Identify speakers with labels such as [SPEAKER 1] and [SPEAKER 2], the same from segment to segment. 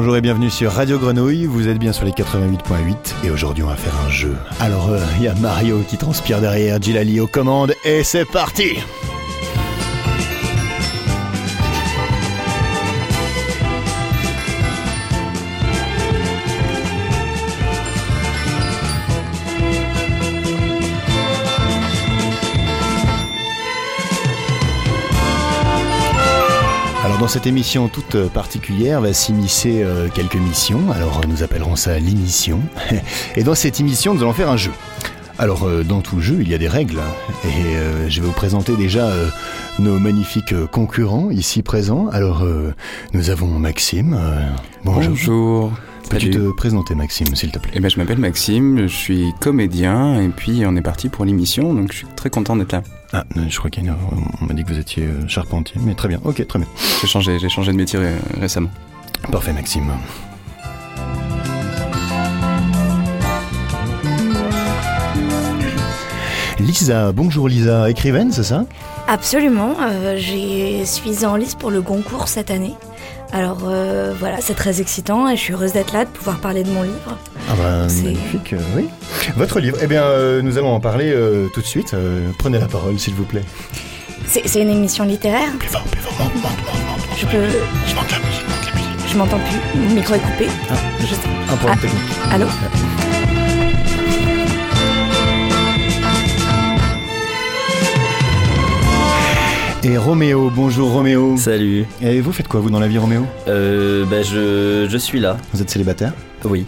[SPEAKER 1] Bonjour et bienvenue sur Radio Grenouille, vous êtes bien sur les 88.8 et aujourd'hui on va faire un jeu. Alors il y a Mario qui transpire derrière, Gilali aux commandes et c'est parti dans cette émission toute particulière va s'immiscer euh, quelques missions. Alors nous appellerons ça l'émission. Et dans cette émission, nous allons faire un jeu. Alors euh, dans tout jeu, il y a des règles. Et euh, je vais vous présenter déjà nos magnifiques concurrents ici présents. Alors nous avons Maxime.
[SPEAKER 2] bonjour. Bonjour.
[SPEAKER 1] Peux-tu te présenter Maxime, s'il te plaît?
[SPEAKER 2] Eh ben, Je m'appelle Maxime, je suis comédien et puis on est parti pour l'émission, donc je suis très content d'être là.
[SPEAKER 1] Ah, je crois qu'il on m'a dit que vous étiez euh, charpentier, mais très bien, ok, très bien.
[SPEAKER 2] J'ai changé, j'ai changé de métier récemment.
[SPEAKER 1] Parfait, Maxime. Lisa, bonjour Lisa, écrivaine, c'est ça?
[SPEAKER 3] Absolument, euh, je suis en lice pour le Goncourt cette année. Alors euh, voilà, c'est très excitant et je suis heureuse d'être là, de pouvoir parler de mon livre.
[SPEAKER 1] Ah bah magnifique, euh, oui. Votre livre, eh bien euh, nous allons en parler tout de suite. prenez la parole s'il vous plaît.
[SPEAKER 3] C'est une émission littéraire?
[SPEAKER 1] Plus fort, plus fort, monte, monte, monte,
[SPEAKER 3] Je peux...
[SPEAKER 1] Je manque la musique, manque la musique.
[SPEAKER 3] Je m'entends plus, mon micro est coupé.
[SPEAKER 1] Ah, juste un problème ah, technique.
[SPEAKER 3] Allô?
[SPEAKER 1] Et Roméo, bonjour Roméo.
[SPEAKER 4] Salut.
[SPEAKER 1] Et vous faites quoi vous dans la vie Roméo
[SPEAKER 4] Euh bah je, je suis là.
[SPEAKER 1] Vous êtes célibataire
[SPEAKER 4] Oui.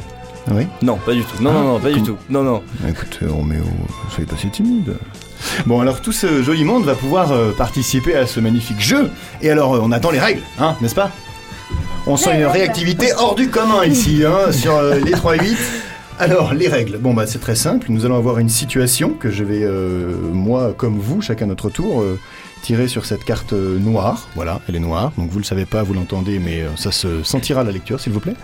[SPEAKER 1] Oui
[SPEAKER 4] Non, pas du tout. Non, non, non, pas du tout. Non, non.
[SPEAKER 1] Bah, écoutez Roméo, soyez pas si timide. Bon alors tout ce joli monde va pouvoir euh, participer à ce magnifique jeu. Et alors euh, on attend les règles, hein, n'est-ce pas On sent une réactivité hors du commun ici, hein, sur euh, les 3-8. Alors, les règles. Bon, bah, c'est très simple. Nous allons avoir une situation que je vais, moi comme vous, chacun notre tour, tirée sur cette carte noire. Voilà, elle est noire, donc vous le savez pas, vous l'entendez, mais euh, ça se sentira la lecture, s'il vous plaît.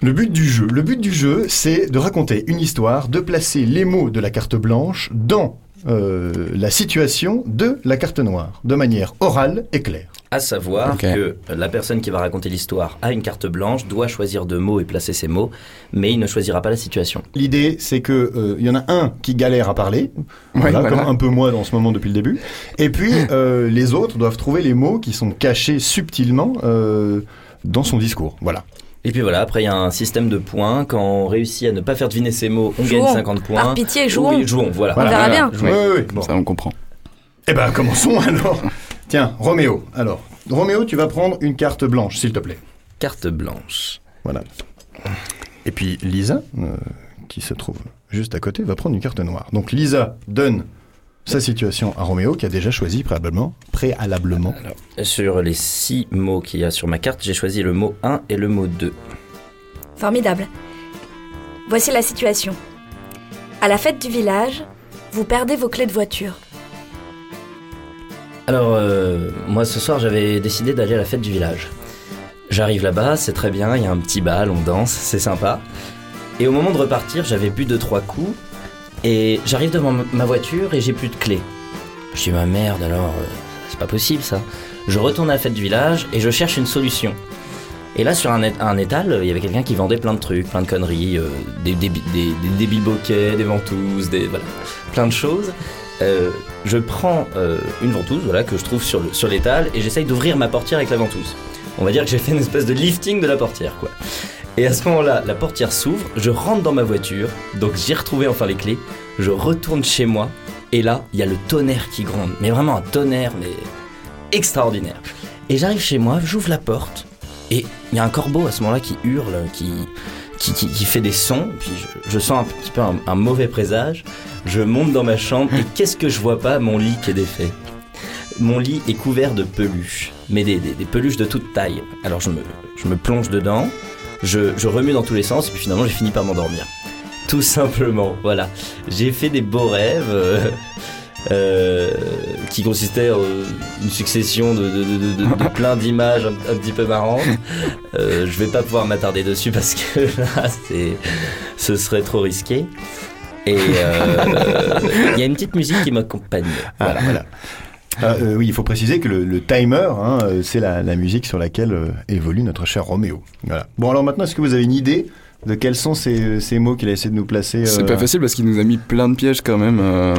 [SPEAKER 1] Le but du jeu, le but du jeu, c'est de raconter une histoire, de placer les mots de la carte blanche dans euh, la situation de la carte noire, de manière orale et claire.
[SPEAKER 4] À savoir que la personne qui va raconter l'histoire a une carte blanche, doit choisir deux mots et placer ses mots, mais il ne choisira pas la situation.
[SPEAKER 1] L'idée, c'est que il euh, y en a un qui galère à parler, voilà, comme un peu moi dans ce moment depuis le début, et puis euh, les autres doivent trouver les mots qui sont cachés subtilement dans son discours. Voilà.
[SPEAKER 4] Et puis voilà, après il y a un système de points. Quand on réussit à ne pas faire deviner ces mots, on gagne 50 points.
[SPEAKER 3] Par pitié, jouons.
[SPEAKER 4] Oui, jouons, voilà.
[SPEAKER 3] On verra bien.
[SPEAKER 1] Oui, oui,
[SPEAKER 2] bon. Ça, on comprend.
[SPEAKER 1] Eh ben, commençons alors. Tiens, Roméo. Alors, Roméo, tu vas prendre une carte blanche, s'il te plaît.
[SPEAKER 4] Carte blanche.
[SPEAKER 1] Voilà. Et puis Lisa, euh, qui se trouve juste à côté, va prendre une carte noire. Donc Lisa donne sa situation à Roméo, qui a déjà choisi préalablement. préalablement.
[SPEAKER 4] sur les six mots qu'il y a sur ma carte, j'ai choisi le mot 1 et le mot 2.
[SPEAKER 3] Formidable. Voici la situation. À la fête du village, vous perdez vos clés de voiture.
[SPEAKER 4] Alors, euh, moi ce soir j'avais décidé d'aller à la fête du village. J'arrive là-bas, c'est très bien, il y a un petit bal, on danse, c'est sympa. Et au moment de repartir, j'avais bu deux trois coups et j'arrive devant ma voiture et j'ai plus de clés. Je dis ma merde alors, euh, c'est pas possible ça. Je retourne à la fête du village et je cherche une solution. Et là sur un, étal, il y avait quelqu'un qui vendait plein de trucs, plein de conneries, euh, des, des, des, des, des ventouses, des, plein de choses. Euh, je prends une ventouse voilà, que je trouve sur, sur l'étal et j'essaye d'ouvrir ma portière avec la ventouse. On va dire que j'ai fait une espèce de lifting de la portière quoi. Et à ce moment-là, la portière s'ouvre, je rentre dans ma voiture, donc j'ai retrouvé enfin les clés, je retourne chez moi, et là, il y a le tonnerre qui gronde, mais vraiment un tonnerre, mais extraordinaire. Et j'arrive chez moi, j'ouvre la porte, et il y a un corbeau à ce moment-là qui hurle, qui, qui, fait des sons, puis je, sens un petit peu un, mauvais présage. Je monte dans ma chambre, et qu'est-ce que je vois pas? Mon lit qui est défait. Mon lit est couvert de peluches, mais des, peluches de toute taille. Alors je me, plonge dedans, je, remue dans tous les sens et puis finalement j'ai fini par m'endormir. Tout simplement, voilà. J'ai fait des beaux rêves euh, euh, qui consistaient en une succession de, plein d'images un, petit peu marrantes. Euh, je vais pas pouvoir m'attarder dessus parce que là, ce serait trop risqué. Et il y a une petite musique qui m'accompagne.
[SPEAKER 1] Voilà. voilà. Ah, euh, oui, il faut préciser que le, le timer, hein, euh, c'est la, la musique sur laquelle euh, évolue notre cher Roméo. Voilà. Bon, alors maintenant, est-ce que vous avez une idée de quels sont ces, ces mots qu'il a essayé de nous placer
[SPEAKER 2] C'est
[SPEAKER 1] euh,
[SPEAKER 2] pas facile parce qu'il nous a mis plein de pièges quand même euh,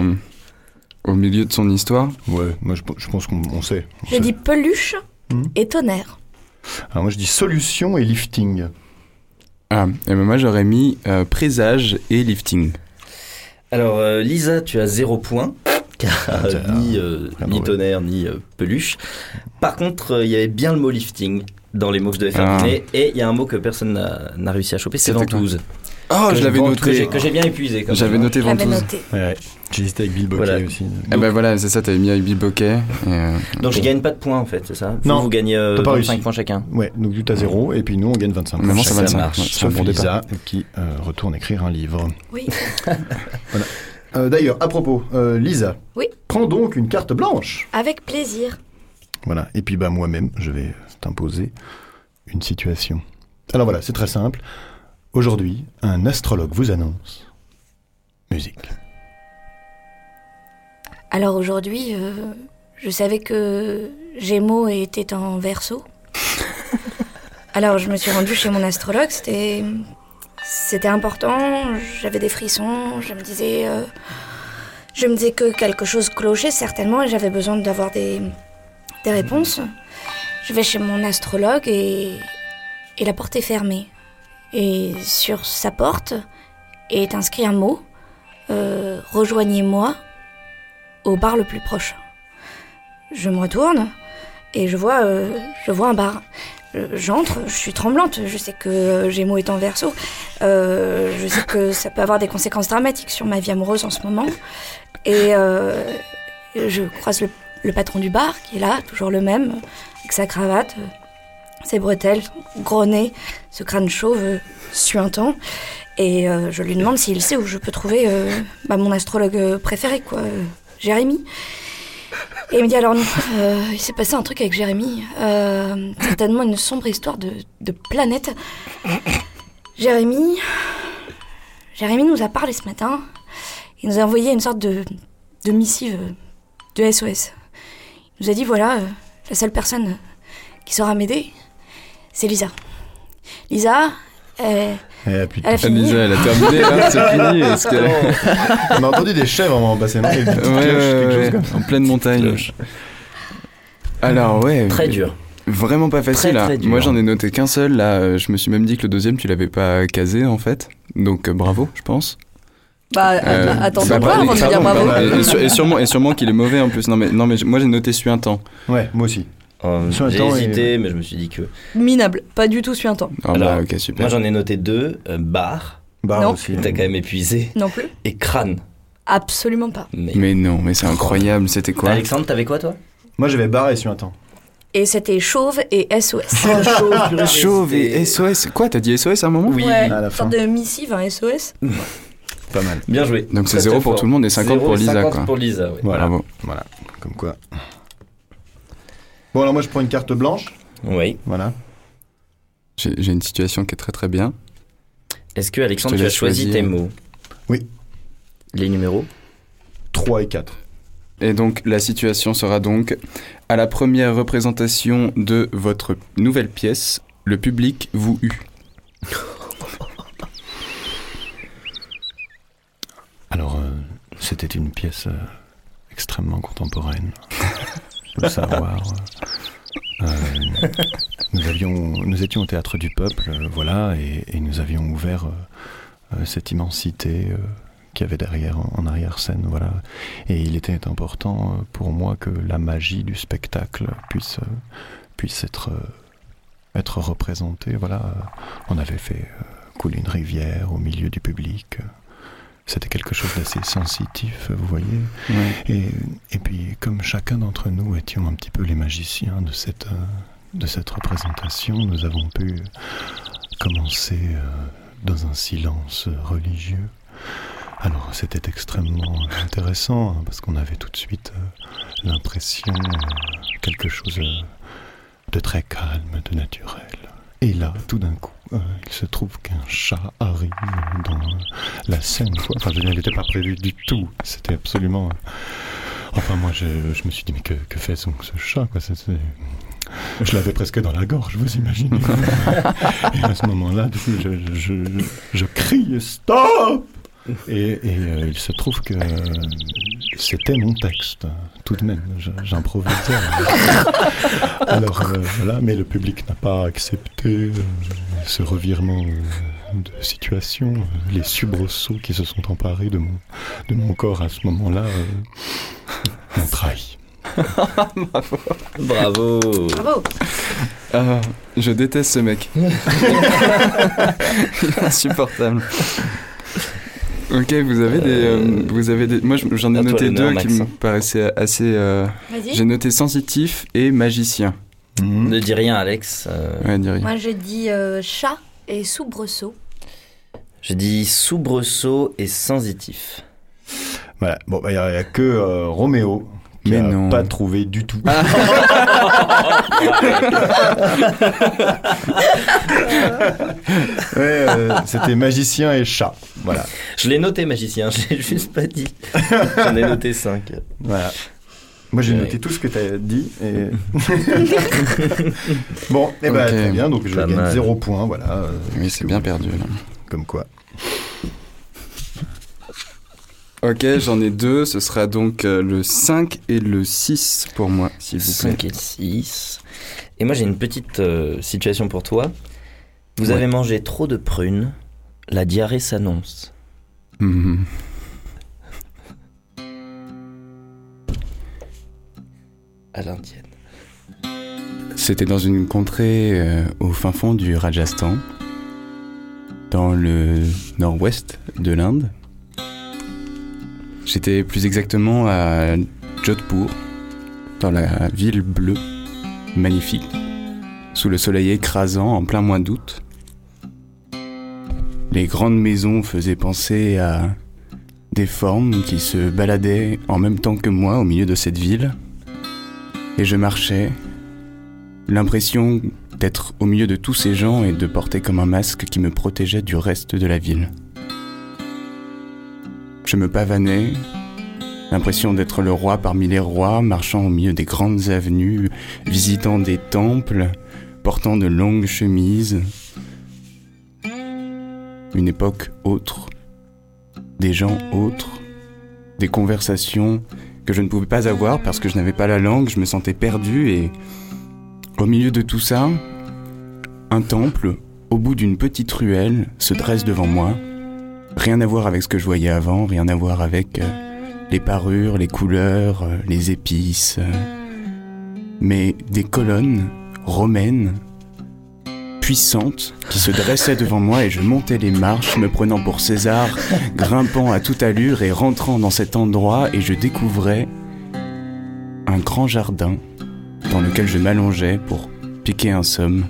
[SPEAKER 2] au milieu de son histoire.
[SPEAKER 1] Ouais, moi je, je pense qu'on on sait. on
[SPEAKER 3] Je
[SPEAKER 1] sait.
[SPEAKER 3] dis peluche
[SPEAKER 1] Hmm.
[SPEAKER 3] et tonnerre.
[SPEAKER 1] Alors moi je dis solution et lifting.
[SPEAKER 2] Ah, et ben moi j'aurais mis euh, présage et lifting.
[SPEAKER 4] Alors, euh, Lisa, tu as zéro point. Car
[SPEAKER 1] Ah,
[SPEAKER 4] euh, ni, euh,
[SPEAKER 1] bien
[SPEAKER 4] ni tonnerre, ni euh, peluche. Par contre, il y avait bien le mot lifting dans les mots que je devais faire
[SPEAKER 2] Ah.
[SPEAKER 4] Et il y a un mot que personne n'a réussi à choper, c'est ventouse.
[SPEAKER 2] Oh,
[SPEAKER 4] Que
[SPEAKER 2] je l'avais
[SPEAKER 4] vente- Que j'ai
[SPEAKER 2] noté.
[SPEAKER 4] que j'ai bien épuisé. quand
[SPEAKER 2] J'avais
[SPEAKER 4] même.
[SPEAKER 2] noté ventouse.
[SPEAKER 3] noté.
[SPEAKER 1] Ouais. J'ai hésité avec Bill Bokeh
[SPEAKER 4] Voilà.
[SPEAKER 1] aussi.
[SPEAKER 2] Eh ben voilà, c'est ça, t'avais mis avec Bill Bokeh. euh,
[SPEAKER 4] Donc je gagne pas de points en fait, c'est ça
[SPEAKER 1] Non,
[SPEAKER 4] vous gagnez euh,
[SPEAKER 1] t'as pas
[SPEAKER 4] 25
[SPEAKER 1] réussi.
[SPEAKER 4] points chacun.
[SPEAKER 1] Ouais, donc tu as zéro et puis nous on gagne 25
[SPEAKER 2] Maintenant,
[SPEAKER 1] points
[SPEAKER 2] ça
[SPEAKER 4] ça marche.
[SPEAKER 2] marche. C'est un
[SPEAKER 1] Sauf
[SPEAKER 2] bon départ.
[SPEAKER 1] Lisa qui euh, retourne écrire un livre.
[SPEAKER 3] Oui.
[SPEAKER 1] Euh, D'ailleurs, à propos, euh, Lisa.
[SPEAKER 3] Oui.
[SPEAKER 1] Prends donc une carte blanche.
[SPEAKER 3] Avec plaisir.
[SPEAKER 1] Voilà. Et puis bah moi-même, je vais t'imposer une situation. Alors voilà, c'est très simple. Aujourd'hui, un astrologue vous annonce musique.
[SPEAKER 3] Alors aujourd'hui, euh, je savais que Gémeaux était en verso. Alors je me suis rendue chez mon astrologue, c'était c'était important, j'avais des frissons, je me disais euh, je me disais que quelque chose clochait certainement et j'avais besoin d'avoir des des réponses. Je vais chez mon astrologue et et la porte est fermée. Et sur sa porte est inscrit un mot euh, rejoignez-moi au bar le plus proche. Je me retourne et je vois, euh, je vois un bar. Euh, J'entre, je suis tremblante, je sais que Gémeaux est en verso, je sais que ça peut avoir des conséquences dramatiques sur ma vie amoureuse en ce moment. Et je croise le, patron du bar qui est là, toujours le même, avec sa cravate, ses bretelles, gros nez, ce crâne chauve euh, suintant. Et euh, je lui demande s'il sait où je peux trouver euh, bah, mon astrologue préféré, quoi, Jérémy. Et il me dit alors non, il s'est passé un truc avec Jérémy, certainement une sombre histoire de, de planète. Jérémy, Jérémy nous a parlé ce matin. Il nous a envoyé une sorte de, de missive, de SOS. Il nous a dit voilà, la seule personne qui saura m'aider, c'est Lisa. Lisa, elle,
[SPEAKER 1] Eh, putain.
[SPEAKER 3] elle a fini.
[SPEAKER 2] Lisa, elle a terminé, c'est fini. Est-ce qu'elle-
[SPEAKER 1] On a entendu des chèvres en passant. Une petite
[SPEAKER 2] Ouais, ouais, ouais,
[SPEAKER 1] comme ça.
[SPEAKER 2] en pleine montagne.
[SPEAKER 4] cloche.
[SPEAKER 2] Alors ouais.
[SPEAKER 4] Très dur.
[SPEAKER 2] Vraiment pas facile.
[SPEAKER 4] Très,
[SPEAKER 2] là.
[SPEAKER 4] très dur.
[SPEAKER 2] Moi j'en ai noté qu'un seul. Là, euh, je me suis même dit que le deuxième tu l'avais pas casé en fait. Donc euh, bravo, je pense.
[SPEAKER 5] Bah,
[SPEAKER 2] Euh,
[SPEAKER 5] attends
[SPEAKER 2] bah,
[SPEAKER 5] de
[SPEAKER 2] pardon,
[SPEAKER 5] avant de dire bravo.
[SPEAKER 2] Et, sûrement, et sûrement qu'il est mauvais en plus. Non mais, non mais moi j'ai noté suis un temps.
[SPEAKER 1] Ouais, moi aussi.
[SPEAKER 4] Euh,
[SPEAKER 1] Sur un
[SPEAKER 4] J'ai
[SPEAKER 1] temps et-
[SPEAKER 4] hésité, mais je me suis dit que.
[SPEAKER 5] Minable, pas du tout suintant.
[SPEAKER 2] Ah
[SPEAKER 4] Alors,
[SPEAKER 2] bah ok super.
[SPEAKER 4] Moi j'en ai noté deux euh, bar,
[SPEAKER 1] Bah
[SPEAKER 5] Non.
[SPEAKER 1] aussi.
[SPEAKER 4] t'as quand même épuisé,
[SPEAKER 5] Non plus
[SPEAKER 4] et crâne.
[SPEAKER 5] Absolument pas.
[SPEAKER 4] Mais...
[SPEAKER 2] Mais non, mais c'est incroyable. C'était quoi
[SPEAKER 4] Alexandre, t'avais quoi toi?
[SPEAKER 1] Moi j'avais sur un temps.
[SPEAKER 3] Et c'était chauve et SOS.
[SPEAKER 2] Chauve et SOS. Quoi T'as dit SOS à un moment?
[SPEAKER 4] Oui,
[SPEAKER 3] ouais,
[SPEAKER 1] à la
[SPEAKER 3] une sorte
[SPEAKER 1] fin.
[SPEAKER 3] de missive, un SOS.
[SPEAKER 1] Pas mal.
[SPEAKER 4] bien joué.
[SPEAKER 2] Donc c'est
[SPEAKER 4] Très,
[SPEAKER 2] zéro
[SPEAKER 4] très
[SPEAKER 2] pour
[SPEAKER 4] fort.
[SPEAKER 2] tout le monde et 50
[SPEAKER 4] Zéro
[SPEAKER 2] pour
[SPEAKER 4] et
[SPEAKER 2] Lisa
[SPEAKER 4] 50
[SPEAKER 2] quoi.
[SPEAKER 4] pour Lisa, ouais.
[SPEAKER 1] Voilà.
[SPEAKER 2] Bravo.
[SPEAKER 1] Voilà. Comme quoi. Bon alors moi je prends une carte blanche.
[SPEAKER 4] Oui.
[SPEAKER 1] Voilà.
[SPEAKER 2] J'ai une situation qui est très très bien.
[SPEAKER 4] Est-ce que Alexandre, tu as choisi tes mots
[SPEAKER 1] Oui.
[SPEAKER 4] Les numéros
[SPEAKER 1] 3 et 4.
[SPEAKER 2] Et donc la situation sera donc à la première représentation de votre nouvelle pièce, le public vous eut.
[SPEAKER 1] Alors, euh, c'était une pièce euh, extrêmement contemporaine. Le savoir. Euh, nous, étions au théâtre du peuple, euh, voilà, et, nous avions ouvert euh, cette immensité qu'il y avait derrière, en, arrière-scène, voilà. Et il était important pour moi que la magie du spectacle puisse, puisse être, être représentée, voilà. On avait fait couler une rivière au milieu du public. C'était quelque chose d'assez sensitif, vous voyez. Et, et puis, comme chacun d'entre nous étions un petit peu les magiciens de cette, euh, de cette représentation, nous avons pu commencer euh, dans un silence religieux. Alors, c'était extrêmement intéressant, hein, parce qu'on avait tout de suite euh, l'impression euh, quelque chose de très calme, de naturel. Et là, tout d'un coup, euh, il se trouve qu'un chat arrive dans la scène. Enfin, je n'avais pas prévu du tout. C'était absolument. Enfin, moi, je, je me suis dit, mais que, que fait ce chat quoi, Je l'avais presque dans la gorge, vous imaginez Et à ce moment-là, du coup, je, je, je, je crie Stop Et, et, euh, il se trouve que euh, c'était mon texte, tout de même. J'improvisais. Alors euh, voilà, mais le public n'a pas accepté euh, ce revirement euh, de situation. Les soubresauts qui se sont emparés de mon, de mon corps à ce moment-là euh, m'ont trahi.
[SPEAKER 4] Bravo.
[SPEAKER 3] Bravo.
[SPEAKER 2] Ah, je déteste ce mec. Il est insupportable. Ok, vous avez des, euh, vous avez des. Moi, je- j'en ai noté deux qui me paraissaient assez. euh,
[SPEAKER 3] Vas-y.
[SPEAKER 2] J'ai noté sensitif et magicien.
[SPEAKER 1] Mhm.
[SPEAKER 4] Ne dis rien, Alex. euh,
[SPEAKER 2] Ouais, dis rien.
[SPEAKER 3] Moi, je dis euh, chat et soubresaut.
[SPEAKER 4] Je dis soubresaut et sensitif.
[SPEAKER 1] Voilà, bon, bah, il n'y a que euh, Roméo qui
[SPEAKER 2] Mais non.
[SPEAKER 1] pas trouvé du tout. Ouais, euh, C'était magicien et chat. Voilà.
[SPEAKER 4] Je l'ai noté, magicien. Je l'ai juste pas dit. J'en ai noté 5.
[SPEAKER 1] voilà. Moi j'ai
[SPEAKER 4] Ouais.
[SPEAKER 1] noté tout ce que tu as dit. Et... bon, et ben
[SPEAKER 2] Ok.
[SPEAKER 1] très bien, donc je gagne
[SPEAKER 4] mal.
[SPEAKER 1] zéro point, voilà.
[SPEAKER 2] Oui, c'est bien perdu. Là.
[SPEAKER 1] Comme quoi.
[SPEAKER 2] Ok, j'en ai deux. Ce sera donc euh, le 5 et le 6 pour moi, s'il vous plaît.
[SPEAKER 4] 5 et 6. Et moi, j'ai une petite euh, situation pour toi. Vous
[SPEAKER 2] Ouais.
[SPEAKER 4] avez mangé trop de prunes. La diarrhée s'annonce.
[SPEAKER 2] Mhm.
[SPEAKER 4] À l'indienne.
[SPEAKER 2] C'était dans une contrée euh, au fin fond du Rajasthan, dans le nord-ouest de l'Inde. J'étais plus exactement à Jodhpur, dans la ville bleue, magnifique, sous le soleil écrasant en plein mois d'août. Les grandes maisons faisaient penser à des formes qui se baladaient en même temps que moi au milieu de cette ville. Et je marchais, l'impression d'être au milieu de tous ces gens et de porter comme un masque qui me protégeait du reste de la ville. Je me pavanais, l'impression d'être le roi parmi les rois, marchant au milieu des grandes avenues, visitant des temples, portant de longues chemises. Une époque autre, des gens autres, des conversations que je ne pouvais pas avoir parce que je n'avais pas la langue, je me sentais perdu et au milieu de tout ça, un temple, au bout d'une petite ruelle, se dresse devant moi. Rien à voir avec ce que je voyais avant, rien à voir avec euh, les parures, les couleurs, euh, les épices, euh, mais des colonnes romaines puissantes qui se dressaient devant moi et je montais les marches, me prenant pour César, grimpant à toute allure et rentrant dans cet endroit et je découvrais un grand jardin dans lequel je m'allongeais pour piquer un somme.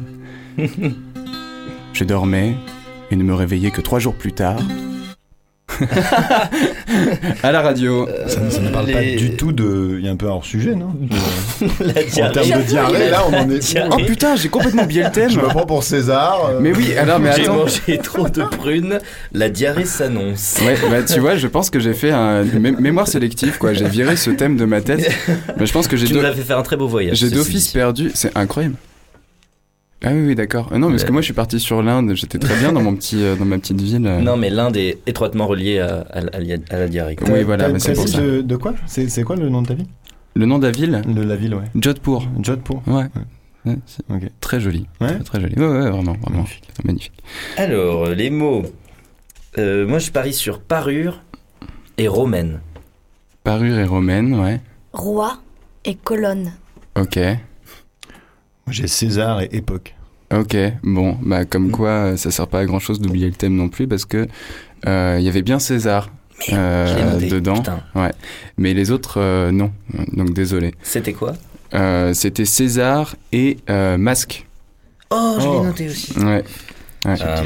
[SPEAKER 2] je dormais et ne me réveillais que trois jours plus tard. à la radio.
[SPEAKER 1] Ça, ça ne parle pas
[SPEAKER 4] les-
[SPEAKER 1] du tout de. Il y a un peu hors sujet, non
[SPEAKER 4] La
[SPEAKER 1] En termes de diarrhée, là, on en est.
[SPEAKER 4] Diarrhée.
[SPEAKER 2] Oh putain, j'ai complètement oublié le thème.
[SPEAKER 1] Je me prends pour César. euh,
[SPEAKER 2] Mais oui, alors mais
[SPEAKER 4] J'ai
[SPEAKER 2] attends.
[SPEAKER 4] mangé trop de prunes. La diarrhée s'annonce.
[SPEAKER 2] Ouais, bah tu vois, je pense que j'ai fait un mé- mémoire sélective quoi. J'ai viré ce thème de ma tête. Mais je pense que j'ai
[SPEAKER 4] Tu
[SPEAKER 2] d'o-
[SPEAKER 4] nous as fait faire un très beau voyage.
[SPEAKER 2] j'ai d'office perdu. C'est incroyable. Ah oui, oui, d'accord. Euh, Non, parce que
[SPEAKER 4] Ouais.
[SPEAKER 2] moi je suis parti sur l'Inde. J'étais très bien dans mon petit, euh, dans ma petite ville. euh.
[SPEAKER 4] Non, mais l'Inde est étroitement relié à, à- à la- à la diarrhée.
[SPEAKER 2] Oui, voilà, mais c'est pour ça.
[SPEAKER 1] De, de quoi? C'est c'est quoi le nom de ta ville?
[SPEAKER 2] Le nom de la ville,
[SPEAKER 1] De la ville, ouais.
[SPEAKER 2] Jodhpur.
[SPEAKER 1] Jodhpur.
[SPEAKER 2] Ouais. Ouais. Très joli.
[SPEAKER 1] Ouais.
[SPEAKER 2] Très, très joli. Ouais, ouais, vraiment, vraiment.
[SPEAKER 1] Magnifique.
[SPEAKER 4] Alors, euh, les mots. Euh, moi, je parie sur parure et romaine.
[SPEAKER 2] Parure et romaine, ouais.
[SPEAKER 3] Roi et colonne.
[SPEAKER 2] Ok.
[SPEAKER 1] J'ai César et époque.
[SPEAKER 2] Ok, bon, bah comme quoi euh, ça sert pas à grand chose d'oublier le thème non plus parce que euh, il y avait bien César euh,
[SPEAKER 4] noté.
[SPEAKER 2] dedans,
[SPEAKER 4] Putain.
[SPEAKER 2] mais les autres euh, non, donc désolé.
[SPEAKER 4] C'était quoi?
[SPEAKER 2] Euh, C'était César et euh, Masque.
[SPEAKER 4] Oh, je l'ai
[SPEAKER 1] Oh.
[SPEAKER 4] noté aussi.
[SPEAKER 2] Ouais. Ouais.
[SPEAKER 4] Ah,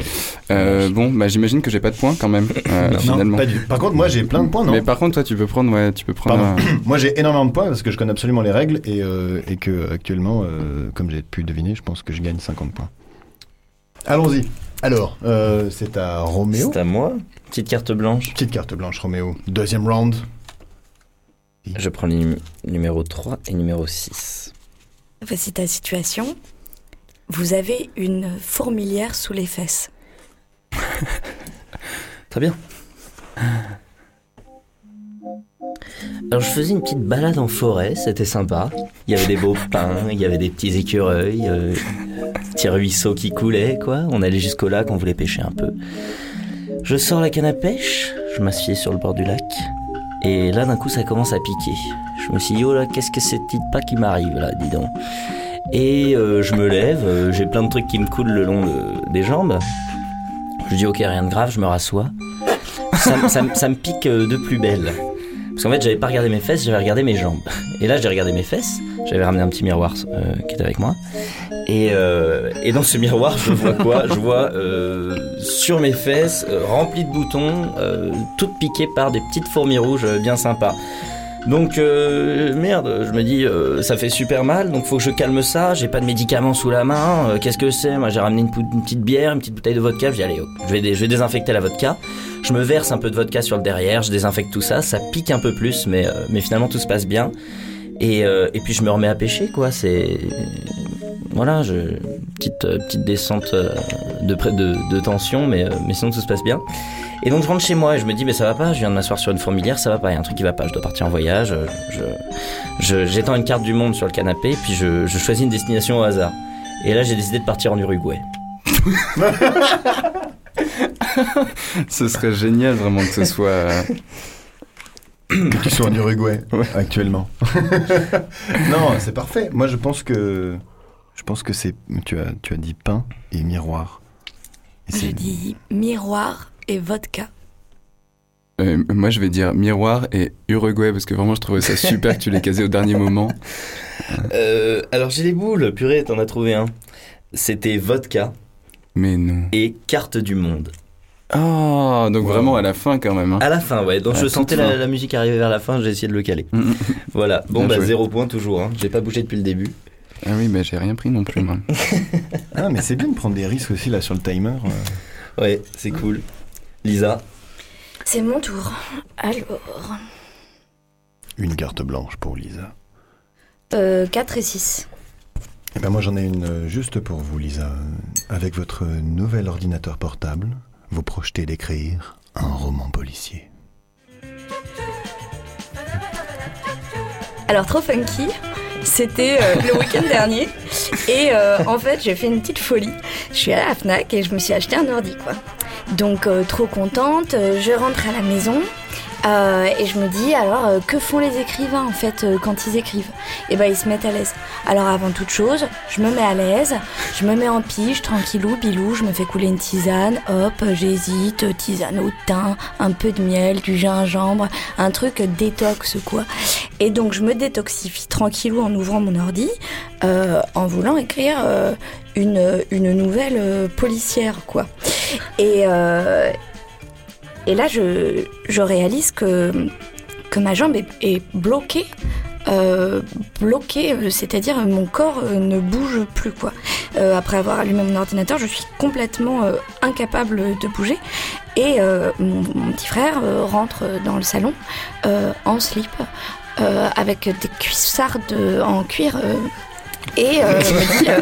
[SPEAKER 2] Euh, bon, bah j'imagine que j'ai pas de points quand même euh,
[SPEAKER 4] Non.
[SPEAKER 2] finalement.
[SPEAKER 1] Non, pas du... Par contre, moi, j'ai plein de points, non
[SPEAKER 2] Mais par contre, toi, tu peux prendre, ouais, tu peux prendre.
[SPEAKER 1] Pardon.
[SPEAKER 2] un-
[SPEAKER 1] Moi, j'ai énormément de points parce que je connais absolument les règles et, euh, et que actuellement, euh, comme j'ai pu deviner, je pense que je gagne 50 points. Allons-y. Alors, euh, c'est à Roméo.
[SPEAKER 4] C'est à moi. Petite carte blanche.
[SPEAKER 1] Petite carte blanche, Roméo. Deuxième round.
[SPEAKER 4] Je prends le num- numéro 3 et numéro 6.
[SPEAKER 3] Voici ta situation. Vous avez une fourmilière sous les fesses.
[SPEAKER 4] Très bien. Alors je faisais une petite balade en forêt, c'était sympa. Il y avait des beaux pins, il y avait des petits écureuils, euh, petits ruisseaux qui coulaient, quoi. On allait jusqu'au lac, on voulait pêcher un peu. Je sors la canne à pêche, je m'assieds sur le bord du lac, et là d'un coup ça commence à piquer. Je me suis dit, oh là, qu'est-ce que c'est pas qui m'arrive là, dis donc. Et euh, je me lève, euh, j'ai plein de trucs qui me coulent le long de- des jambes. Je dis, ok, rien de grave, je me rassois ça, me- pique euh, de plus belle. Parce qu'en fait, j'avais pas regardé mes fesses, j'avais regardé mes jambes. Et là, j'ai regardé mes fesses. J'avais ramené un petit miroir euh, qui était avec moi. Et, euh, et dans ce miroir, je vois quoi? Je vois euh, sur mes fesses, euh, remplies de boutons, toutes piquées par des petites fourmis rouges bien sympas. Donc euh, merde, je me dis euh, ça fait super mal, donc faut que je calme ça. J'ai pas de médicaments sous la main. euh, Qu'est-ce que c'est? Moi j'ai ramené une, petite bière, une petite bouteille de vodka. Je dis allez, je vais, dé- je vais désinfecter la vodka. Je me verse un peu de vodka sur le derrière, je désinfecte tout ça. Ça pique un peu plus, mais euh, mais finalement tout se passe bien. Et euh, et puis je me remets à pêcher quoi. C'est voilà, je petite petite descente de près de, de tension, mais euh, mais sinon tout se passe bien. Et donc je rentre chez moi et je me dis mais ça va pas, je viens de m'asseoir sur une fourmilière, ça va pas, il y a un truc qui va pas, je dois partir en voyage, euh, je, je, j'étends une carte du monde sur le canapé, puis je, je choisis une destination au hasard. Et là j'ai décidé de partir en Uruguay.
[SPEAKER 2] Ce serait génial vraiment que ce soit. euh,
[SPEAKER 1] Que tu sois en Uruguay actuellement. non, c'est parfait. Moi, je pense que je pense que c'est tu as tu as dit pain et miroir.
[SPEAKER 3] Je dis miroir et vodka.
[SPEAKER 2] euh, moi, je vais dire miroir et Uruguay parce que vraiment, je trouvais ça super que tu l'aies casé au dernier moment.
[SPEAKER 4] Euh, alors j'ai les boules, purée, t'en as trouvé un. C'était vodka
[SPEAKER 2] Mais non.
[SPEAKER 4] et carte du monde.
[SPEAKER 2] Oh, donc
[SPEAKER 1] Wow.
[SPEAKER 2] vraiment à la fin quand même. hein.
[SPEAKER 4] À la fin, ouais. Donc
[SPEAKER 2] À
[SPEAKER 4] je sentais la, la musique arriver vers la fin, j'ai essayé de le caler. Voilà. Bon,
[SPEAKER 2] Bien
[SPEAKER 4] bah
[SPEAKER 2] joué.
[SPEAKER 4] zéro point toujours. Hein. J'ai pas bougé depuis le début.
[SPEAKER 2] Ah oui, mais j'ai rien pris non plus, moi.
[SPEAKER 1] Ah, mais c'est bien de prendre des risques aussi là sur le timer. euh.
[SPEAKER 4] Ouais, c'est cool. Lisa.
[SPEAKER 3] C'est mon tour. Alors,
[SPEAKER 1] Une carte blanche pour Lisa.
[SPEAKER 3] euh, 4 et 6.
[SPEAKER 1] Eh ben moi j'en ai une euh, juste pour vous Lisa. Avec votre nouvel ordinateur portable, vous projetez d'écrire un roman policier.
[SPEAKER 3] Alors, trop funky. C'était euh, le week-end dernier. Et euh, en fait, j'ai fait une petite folie. Je suis allée à la Fnac et je me suis acheté un ordi, quoi. Donc, euh, trop contente. euh, Je rentre à la maison. Euh, et je me dis, alors, euh, que font les écrivains, en fait, euh, quand ils écrivent? Eh ben, ils se mettent à l'aise. Alors, avant toute chose, je me mets à l'aise. Je me mets en pige, tranquillou, bilou. Je me fais couler une tisane. Hop, j'hésite. Tisane au thym, un peu de miel, du gingembre. Un truc détox, quoi. Et donc je me détoxifie tranquillou en ouvrant mon ordi, euh, en voulant écrire euh, une, une nouvelle euh, policière, quoi. Et, euh, et là, je, je réalise que, que ma jambe est, bloquée. euh, bloquée, euh, c'est-à-dire mon corps euh, ne bouge plus quoi. Après avoir allumé mon ordinateur, je suis complètement incapable de bouger et mon, petit frère rentre dans le salon en slip avec des cuissardes en cuir. Et euh, me dit, euh,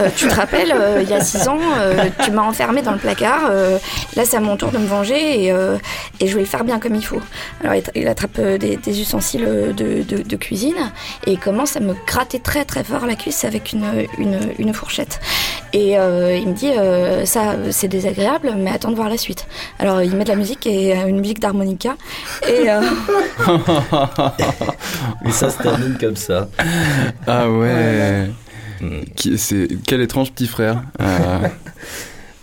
[SPEAKER 3] euh, tu te rappelles, euh, il y a six ans, euh, tu m'as enfermé dans le placard. euh, là, c'est à mon tour de me venger et, euh, et je vais le faire bien comme il faut. Alors, il, il attrape des, des ustensiles de, de- de cuisine et il commence à me gratter très très fort la cuisse avec une, une, une fourchette. Et euh, il me dit, euh, ça, c'est désagréable, mais attends de voir la suite. Alors, il met de la musique et une musique d'harmonica et euh,
[SPEAKER 4] Et ça se termine comme ça.
[SPEAKER 2] Ah ouais. Qui, c'est, quel étrange petit frère. Euh,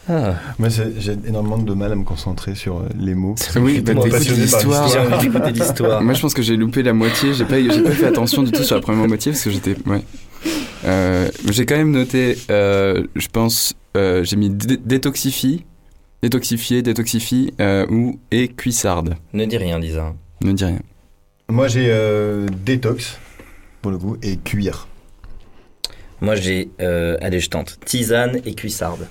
[SPEAKER 4] Ah.
[SPEAKER 1] Moi j'ai j'ai énormément de mal à me concentrer sur euh, les mots.
[SPEAKER 2] oui, bah, t'écoutes l'histoire.
[SPEAKER 4] J'ai envie d'écouter l'histoire.
[SPEAKER 2] Moi, je pense que j'ai loupé la moitié. J'ai pas, j'ai pas fait attention du tout sur la première moitié parce que j'étais. Ouais. Euh, j'ai quand même noté. euh, je pense. euh, j'ai mis dé- détoxifie, détoxifier, détoxifie euh, ou et cuissarde.
[SPEAKER 4] Ne dis rien, Lisa.
[SPEAKER 2] Ne dis rien.
[SPEAKER 1] Moi j'ai euh, détox pour le coup et cuir.
[SPEAKER 4] Moi j'ai, euh, allez je tente, tisane et cuissarde.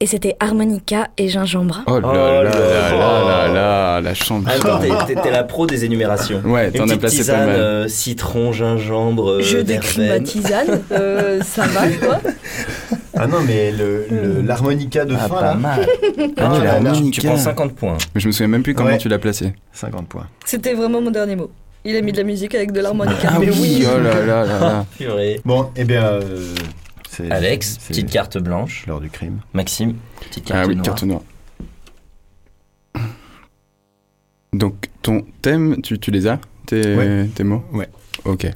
[SPEAKER 3] et c'était harmonica et gingembre.
[SPEAKER 2] Oh là
[SPEAKER 4] Oh
[SPEAKER 2] là
[SPEAKER 4] là
[SPEAKER 2] là
[SPEAKER 4] là.
[SPEAKER 2] là là là, la chambre.
[SPEAKER 4] Attends, t'es- la pro des énumérations.
[SPEAKER 2] Ouais, t'en as placé pas
[SPEAKER 4] tisane,
[SPEAKER 2] mal.
[SPEAKER 4] euh, citron, gingembre, euh,
[SPEAKER 5] Je décris ma tisane, euh, ça va quoi
[SPEAKER 1] Ah non, mais le- le- l'harmonica de
[SPEAKER 4] Ah,
[SPEAKER 1] fin,
[SPEAKER 4] pas
[SPEAKER 1] là,
[SPEAKER 4] mal.
[SPEAKER 2] Ah,
[SPEAKER 4] Ah, tu, tu prends 50 points.
[SPEAKER 2] Mais je me souviens même plus comment
[SPEAKER 1] Ouais.
[SPEAKER 2] tu l'as placé.
[SPEAKER 1] 50 points.
[SPEAKER 5] C'était vraiment mon dernier mot. Il a mis de la musique avec de l'harmonica.
[SPEAKER 2] Ah
[SPEAKER 4] mais
[SPEAKER 2] oui,
[SPEAKER 4] oui.
[SPEAKER 2] oh là là là là.
[SPEAKER 4] Purée.
[SPEAKER 1] Bon, eh bien, euh, c'est...
[SPEAKER 4] Alex,
[SPEAKER 1] c'est
[SPEAKER 4] petite carte blanche.
[SPEAKER 1] l'heure du crime.
[SPEAKER 4] Maxime, petite carte
[SPEAKER 2] Ah oui,
[SPEAKER 4] noire.
[SPEAKER 2] carte noire. Donc, ton thème, tu, tu les as tes,
[SPEAKER 1] Ouais.
[SPEAKER 2] tes mots?
[SPEAKER 1] Ouais.
[SPEAKER 2] Ok.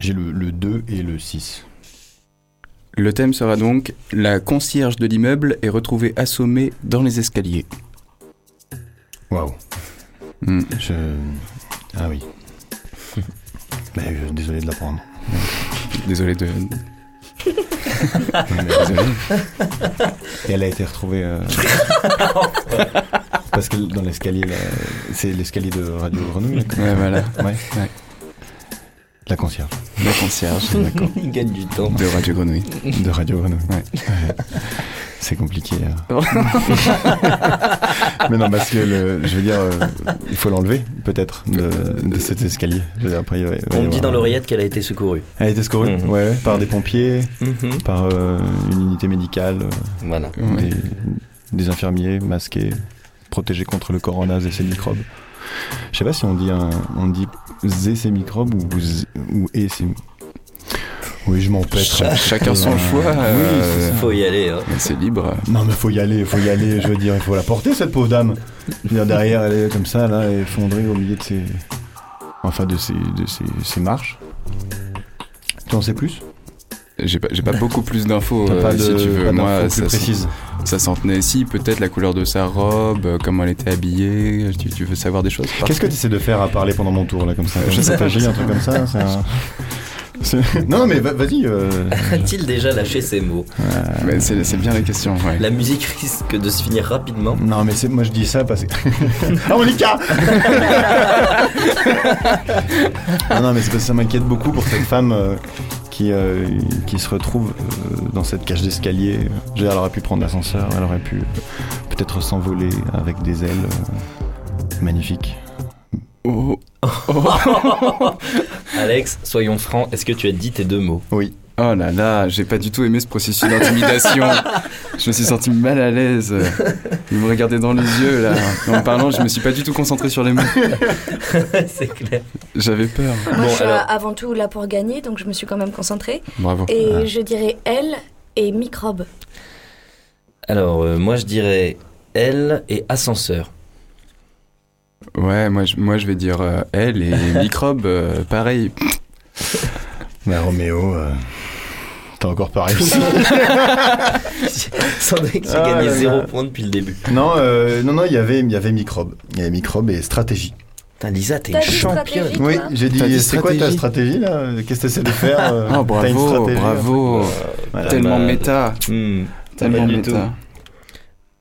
[SPEAKER 1] J'ai le, le 2 et le 6.
[SPEAKER 2] Le thème sera donc La concierge de l'immeuble est retrouvée assommée dans les escaliers.
[SPEAKER 1] Waouh.
[SPEAKER 2] Hmm.
[SPEAKER 1] Je... Ah oui. Mais, euh, désolé de l'apprendre.
[SPEAKER 2] Désolé de.
[SPEAKER 1] Mais-
[SPEAKER 2] Désolé.
[SPEAKER 1] Et elle a été retrouvée. euh, Parce que dans l'escalier, là, c'est l'escalier de Radio Grenouille.
[SPEAKER 2] Ouais, voilà.
[SPEAKER 1] Ouais.
[SPEAKER 2] Ouais.
[SPEAKER 1] La concierge
[SPEAKER 2] La concierge, d'accord.
[SPEAKER 4] Il gagne du temps.
[SPEAKER 2] De Radio Grenouille.
[SPEAKER 1] de Radio Grenouille.
[SPEAKER 2] Ouais.
[SPEAKER 1] C'est compliqué. hein. Mais non, parce que le, je veux dire, euh, il faut l'enlever, peut-être, de, de cet escalier. Je veux dire, après,
[SPEAKER 4] On me dit dans l'oreillette qu'elle a été secourue.
[SPEAKER 1] Elle a été secourue
[SPEAKER 4] Mhm.
[SPEAKER 1] ouais, ouais, par des pompiers,
[SPEAKER 4] Mhm.
[SPEAKER 1] par euh, une unité médicale, euh,
[SPEAKER 4] Voilà.
[SPEAKER 1] Des, des infirmiers masqués, protégés contre le corona et ses microbes. Je sais pas si on dit un, on dit zé ces microbes ou ou et ces. Oui, je m'en pète.
[SPEAKER 2] Cha- chacun son
[SPEAKER 1] Euh,
[SPEAKER 2] choix.
[SPEAKER 1] oui,
[SPEAKER 2] euh,
[SPEAKER 1] ça.
[SPEAKER 4] Faut y aller. hein.
[SPEAKER 2] c'est libre.
[SPEAKER 1] Non mais faut y aller, faut y aller, je veux dire, il faut la porter cette pauvre dame. Je veux dire, derrière elle est comme ça, là, effondrée au milieu de ses... Enfin de ses, de ses, ses marches. Tu en sais plus?
[SPEAKER 2] J'ai pas, pas beaucoup plus d'infos euh, si tu veux.
[SPEAKER 1] pas
[SPEAKER 2] Moi, ça,
[SPEAKER 1] plus précises
[SPEAKER 2] ça s'en tenait si, peut-être la couleur de sa robe, euh, comment elle était habillée. Tu, tu veux savoir des choses
[SPEAKER 1] Qu'est-ce que tu essaies de faire à parler pendant mon tour là comme ça?
[SPEAKER 2] Je sais pas.
[SPEAKER 1] J'ai un truc comme ça, Non mais va- vas-y. euh,
[SPEAKER 4] A-t-il déjà lâché ses mots?
[SPEAKER 2] C'est, bien la question, ouais.
[SPEAKER 4] La musique risque de se finir rapidement.
[SPEAKER 1] Non mais moi je dis ça parce que ah Monica Ah non mais c'est parce que ça m'inquiète beaucoup pour cette femme euh, qui euh, qui se retrouve euh, dans cette cage d'escalier. Elle aurait pu prendre l'ascenseur, elle aurait pu euh, peut-être s'envoler avec des ailes euh, magnifiques.
[SPEAKER 2] Oh,
[SPEAKER 4] Alex, soyons francs, est-ce que tu as dit tes deux mots
[SPEAKER 1] Oui.
[SPEAKER 2] oh là là, j'ai pas du tout aimé ce processus d'intimidation. je me suis senti mal à l'aise. Il me regardait dans les yeux là. En parlant, je me suis pas du tout concentré sur les mots.
[SPEAKER 4] C'est clair.
[SPEAKER 2] J'avais peur.
[SPEAKER 3] Moi,
[SPEAKER 4] Bon,
[SPEAKER 3] je suis
[SPEAKER 4] alors-
[SPEAKER 3] avant tout là pour gagner, donc je me suis quand même concentrée.
[SPEAKER 2] Bravo.
[SPEAKER 3] Et je dirais elle et microbe.
[SPEAKER 4] Alors, euh, moi je dirais elle et ascenseur.
[SPEAKER 2] Ouais, moi je, moi je vais dire euh, elle et microbe, euh, pareil.
[SPEAKER 1] Mais Roméo, euh, t'as encore pas réussi.
[SPEAKER 4] Sandrine, j'ai
[SPEAKER 1] Ah
[SPEAKER 4] gagné
[SPEAKER 1] là là.
[SPEAKER 4] zéro point depuis le début.
[SPEAKER 1] non, euh, non, non, il y avait, il y avait microbe. Il y avait microbe et stratégie.
[SPEAKER 4] Putain, Lisa, t'es
[SPEAKER 3] T'as
[SPEAKER 4] une
[SPEAKER 3] dit
[SPEAKER 4] championne.
[SPEAKER 3] stratégie
[SPEAKER 1] Oui,
[SPEAKER 3] toi
[SPEAKER 1] j'ai
[SPEAKER 2] T'as
[SPEAKER 1] dit,
[SPEAKER 2] dit
[SPEAKER 1] c'est quoi ta
[SPEAKER 2] stratégie
[SPEAKER 1] là? Qu'est-ce que t'essaies de faire euh,
[SPEAKER 2] Oh
[SPEAKER 1] T'as une
[SPEAKER 2] bravo,
[SPEAKER 1] stratégie,
[SPEAKER 2] bravo.
[SPEAKER 1] Voilà.
[SPEAKER 2] Tellement
[SPEAKER 4] mal.
[SPEAKER 2] méta.
[SPEAKER 4] Hmm,
[SPEAKER 2] Tellement
[SPEAKER 4] du
[SPEAKER 2] méta.
[SPEAKER 4] tout.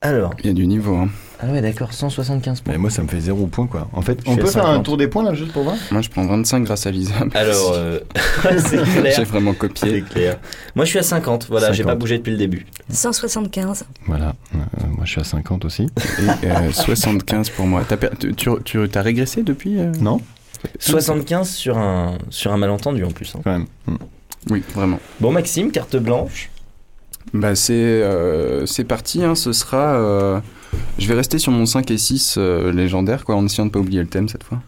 [SPEAKER 4] Alors,
[SPEAKER 2] Il y a du niveau. Hein.
[SPEAKER 4] Ah ouais, d'accord, 175 points.
[SPEAKER 1] Mais moi, ça me fait zéro point quoi. En fait,
[SPEAKER 4] Je
[SPEAKER 1] on peut faire un
[SPEAKER 4] 50.
[SPEAKER 1] tour des points là, juste pour voir
[SPEAKER 2] Moi je prends 25 grâce à Lisa.
[SPEAKER 4] Alors, euh, c'est
[SPEAKER 2] J'ai
[SPEAKER 4] clair.
[SPEAKER 2] vraiment
[SPEAKER 4] C'est
[SPEAKER 2] copié.
[SPEAKER 4] clair. Moi je suis à 50, voilà, j'ai
[SPEAKER 1] 50.
[SPEAKER 4] pas bougé depuis le début.
[SPEAKER 3] 175.
[SPEAKER 1] Voilà. Euh, moi, je suis à 50 aussi.
[SPEAKER 2] Et euh, 75 pour moi. T'as per- tu tu t'as régressé depuis euh
[SPEAKER 1] Non
[SPEAKER 4] 75 sur un, sur un malentendu en plus. hein.
[SPEAKER 1] Quand même. Hmm.
[SPEAKER 2] Oui, vraiment.
[SPEAKER 4] Bon, Maxime, carte blanche.
[SPEAKER 2] Bah c'est euh, c'est parti, hein, ce sera... je vais rester sur mon 5 et 6 euh, légendaire, quoi, en essayant de pas oublier le thème cette fois.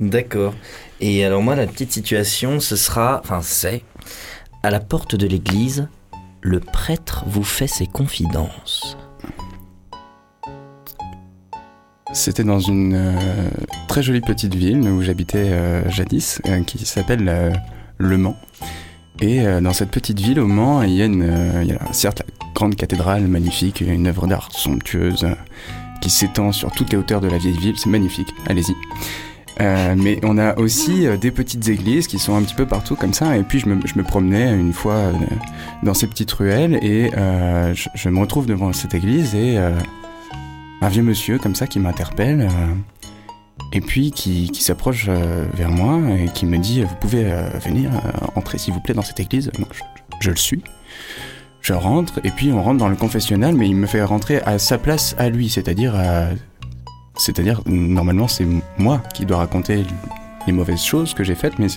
[SPEAKER 4] D'accord. Et alors, moi, la petite situation, ce sera. Enfin, c'est. À la porte de l'église, le prêtre vous fait ses confidences.
[SPEAKER 2] C'était dans une euh, très jolie petite ville où j'habitais euh, jadis, euh, qui s'appelle Le Mans. Et dans cette petite ville au Mans, il y a, une, il y a certes la grande cathédrale magnifique, une œuvre d'art somptueuse qui s'étend sur toutes les hauteurs de la vieille ville. C'est magnifique, allez-y. Euh, mais on a aussi euh, des petites églises qui sont un petit peu partout comme ça. Et puis je me, promenais une fois euh, dans ces petites ruelles et je, me retrouve devant cette église et un vieux monsieur comme ça qui m'interpelle et puis qui, s'approche vers moi et qui me dit vous pouvez venir entrer s'il vous plaît dans cette église? Je le suis Je rentre et puis on rentre dans le confessionnal, mais il me fait rentrer à sa place à lui, c'est-à-dire à... c'est-à-dire normalement c'est moi qui dois raconter les mauvaises choses que j'ai faites, mais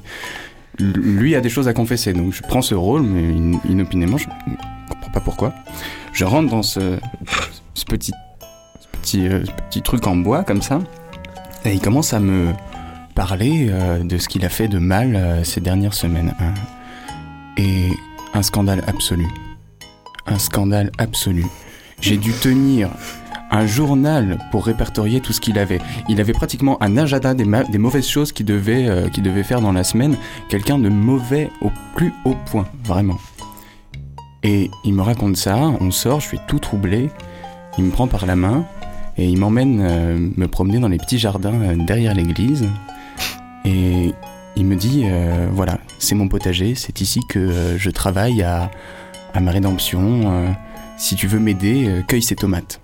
[SPEAKER 2] lui a des choses à confesser, donc je prends ce rôle, mais in- inopinément, je ne comprends pas pourquoi. Je rentre dans euh, ce petit truc en bois comme ça, et il commence à me parler euh, de ce qu'il a fait de mal euh, ces dernières semaines. hein. Et un scandale absolu. Un scandale absolu. J'ai dû tenir un journal pour répertorier tout ce qu'il avait. Il avait pratiquement un agenda des, ma- des mauvaises choses qu'il devait, euh, devait faire dans la semaine. Quelqu'un de mauvais au plus haut point, vraiment. Et il me raconte ça, on sort, je suis tout troublé. Il me prend par la main et il m'emmène euh, me promener dans les petits jardins euh, derrière l'église. Et il me dit, voilà, c'est mon potager, c'est ici que je travaille à, à ma rédemption. euh, si tu veux m'aider, euh, cueille ces tomates.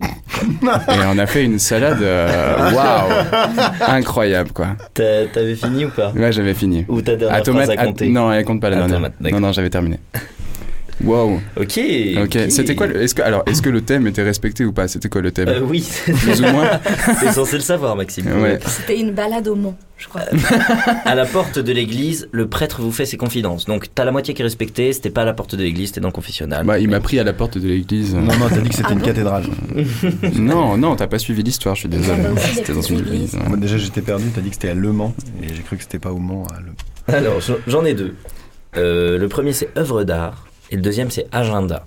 [SPEAKER 2] Et on a fait une salade, euh, waouh, incroyable quoi.
[SPEAKER 4] T'as- T'avais fini ou pas?
[SPEAKER 2] Ouais, j'avais fini.
[SPEAKER 4] Ou ta dernière
[SPEAKER 2] À tomate,
[SPEAKER 4] phrase à
[SPEAKER 2] à-
[SPEAKER 4] compter?
[SPEAKER 2] non, elle compte pas la
[SPEAKER 4] À
[SPEAKER 2] dernière.
[SPEAKER 4] tomate, d'accord.
[SPEAKER 2] non, non, j'avais terminé. Wow.
[SPEAKER 4] Ok.
[SPEAKER 2] Ok. C'était quoi Est-ce que alors est-ce que le thème était respecté ou pas? C'était quoi le thème?
[SPEAKER 4] Euh, Oui,
[SPEAKER 2] Plus ou moins.
[SPEAKER 4] t'es censé le savoir, Maxime.
[SPEAKER 2] Ouais.
[SPEAKER 3] C'était une balade au Mont, je crois.
[SPEAKER 4] À la porte de l'église, le prêtre vous fait ses confidences. Donc t'as la moitié qui est respectée, c'était pas à la porte de l'église, c'était dans le confessionnal.
[SPEAKER 2] Bah, il m'a pris à la porte de l'église.
[SPEAKER 1] Non, non, t'as dit que c'était
[SPEAKER 3] Ah
[SPEAKER 1] une
[SPEAKER 3] bon
[SPEAKER 1] cathédrale.
[SPEAKER 2] non, non, t'as pas suivi l'histoire. Je suis désolé.
[SPEAKER 3] Aussi des
[SPEAKER 2] C'était dans une église.
[SPEAKER 1] Moi, déjà, j'étais perdu, t'as dit que c'était à Le Mans, et j'ai cru que c'était pas au Mans. À Le...
[SPEAKER 4] Alors j'en- j'en ai deux. Euh, le premier c'est œuvre d'art et le deuxième c'est agenda.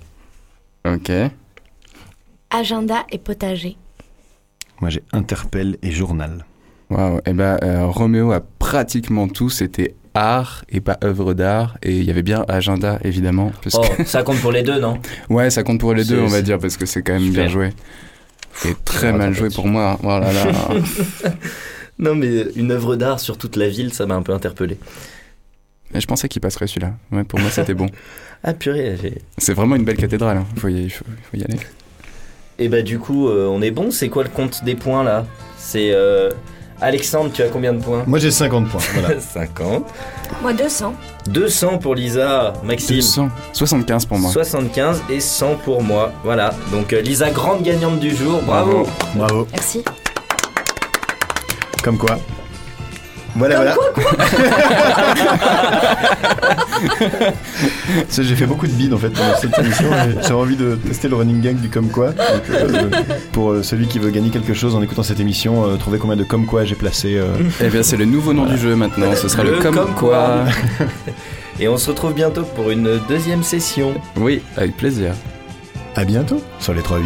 [SPEAKER 2] Ok.
[SPEAKER 3] Agenda et potager.
[SPEAKER 1] Moi, j'ai Interpelle et Journal.
[SPEAKER 2] Waouh. Et ben euh, Roméo a pratiquement tout. C'était art et pas œuvre d'art. Et il y avait bien agenda évidemment. Parce
[SPEAKER 4] Oh,
[SPEAKER 2] que...
[SPEAKER 4] ça compte pour les deux, non?
[SPEAKER 2] Ouais, ça compte pour les deux, on va dire, parce que c'est quand même
[SPEAKER 4] Super.
[SPEAKER 2] bien joué. Et très mal joué pour moi. Oh là là.
[SPEAKER 4] Non mais une œuvre d'art sur toute la ville, ça m'a un peu interpellé.
[SPEAKER 2] Et je pensais qu'il passerait celui-là. Ouais, pour moi, c'était bon.
[SPEAKER 4] Ah purée, j'ai-
[SPEAKER 2] C'est vraiment une belle cathédrale. hein. Faut y, il faut, y aller.
[SPEAKER 4] Et bah du coup, euh, on est bon? C'est quoi le compte des points là? C'est euh, Alexandre, tu as combien de points?
[SPEAKER 1] Moi, j'ai 50 points. Voilà.
[SPEAKER 4] 50.
[SPEAKER 3] Moi, 200.
[SPEAKER 4] 200 pour Lisa, Maxime.
[SPEAKER 2] 200. 75 pour moi.
[SPEAKER 4] 75 et 100 pour moi. Voilà. Donc euh, Lisa, grande gagnante du jour. Bravo.
[SPEAKER 1] Bravo.
[SPEAKER 3] Merci.
[SPEAKER 1] Comme quoi. Voilà, voilà. J'ai fait beaucoup de bides en fait pendant cette émission. J'ai envie de tester le running gang du comme quoi. Donc, euh, pour euh, celui qui veut gagner quelque chose en écoutant cette émission, euh, trouver combien de comme quoi j'ai placé. euh,
[SPEAKER 2] Eh bien, c'est le nouveau nom du jeu maintenant. Ce sera le,
[SPEAKER 4] Le
[SPEAKER 2] comme,
[SPEAKER 4] comme
[SPEAKER 2] quoi.
[SPEAKER 4] Et on se retrouve bientôt pour une deuxième session.
[SPEAKER 2] Oui, avec plaisir.
[SPEAKER 1] À bientôt sur les 3-8.